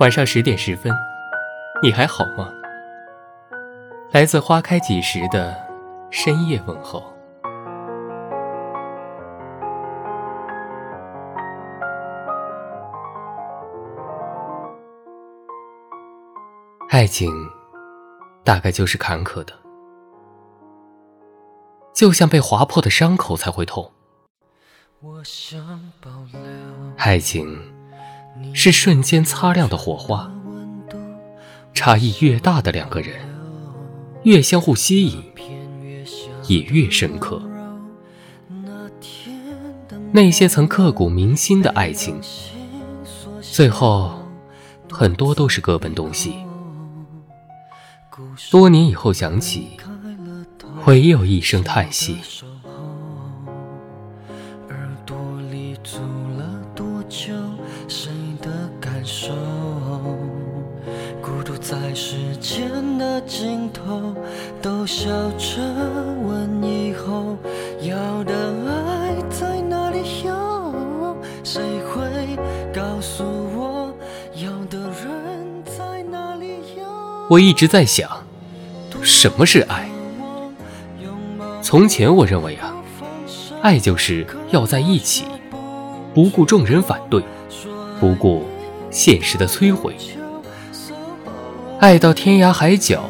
晚上十点十分，你还好吗？来自花开几时的深夜问候。爱情，大概就是坎坷的，就像被划破的伤口才会痛。爱情是瞬间擦亮的火花，差异越大的两个人，越相互吸引，也越深刻。那些曾刻骨铭心的爱情，最后很多都是各奔东西。多年以后想起，唯有一声叹息。在时间的尽头，都笑着问以后要的爱在哪里有？谁会告诉我要的人在哪里有？我一直在想，什么是爱？从前我认为啊，爱就是要在一起，不顾众人反对，不顾现实的摧毁。爱到天涯海角，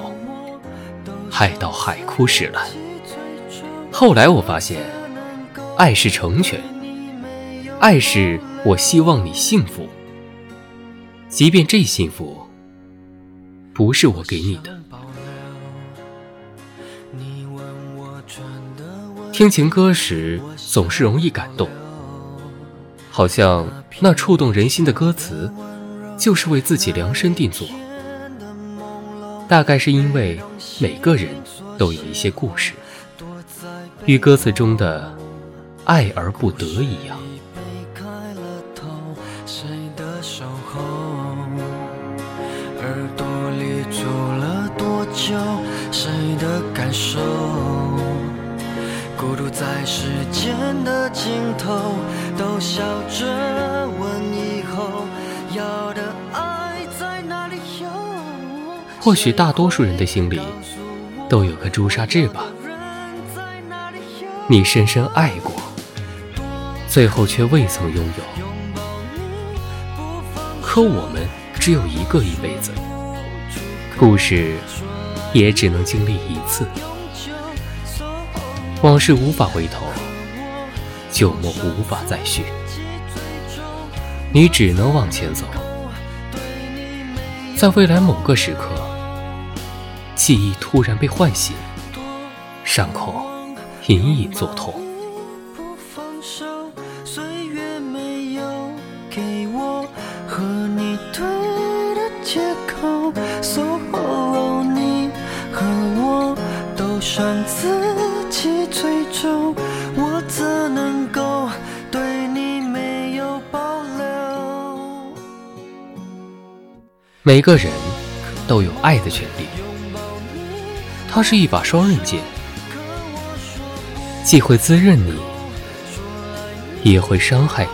爱到海枯石烂。后来我发现，爱是成全，爱是我希望你幸福，即便这幸福不是我给你的。听情歌时总是容易感动，好像那触动人心的歌词，就是为自己量身定做。大概是因为每个人都有一些故事，与歌词中的“爱而不得”一样。谁的感受？孤独在时间的尽头，都笑着问以后要的爱。或许大多数人的心里都有个朱砂痣吧，你深深爱过，最后却未曾拥有。可我们只有一个一辈子，故事也只能经历一次。往事无法回头，旧梦无法再续，你只能往前走，在未来某个时刻。记忆突然被唤醒，伤口隐隐作痛。岁月没有给我和你对的借口，所有你和我伤自己最终，我怎能够对你没有保留？每个人都有爱的权利。它是一把双刃剑，既会滋润你，也会伤害你。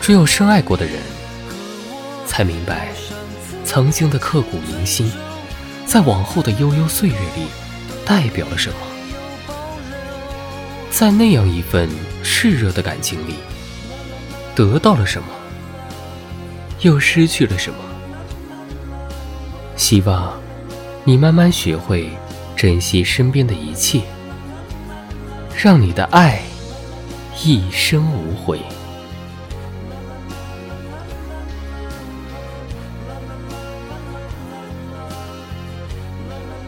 只有深爱过的人，才明白曾经的刻骨铭心，在往后的悠悠岁月里代表了什么。在那样一份炽热的感情里，得到了什么，又失去了什么？希望。你慢慢学会珍惜身边的一切，让你的爱一生无悔。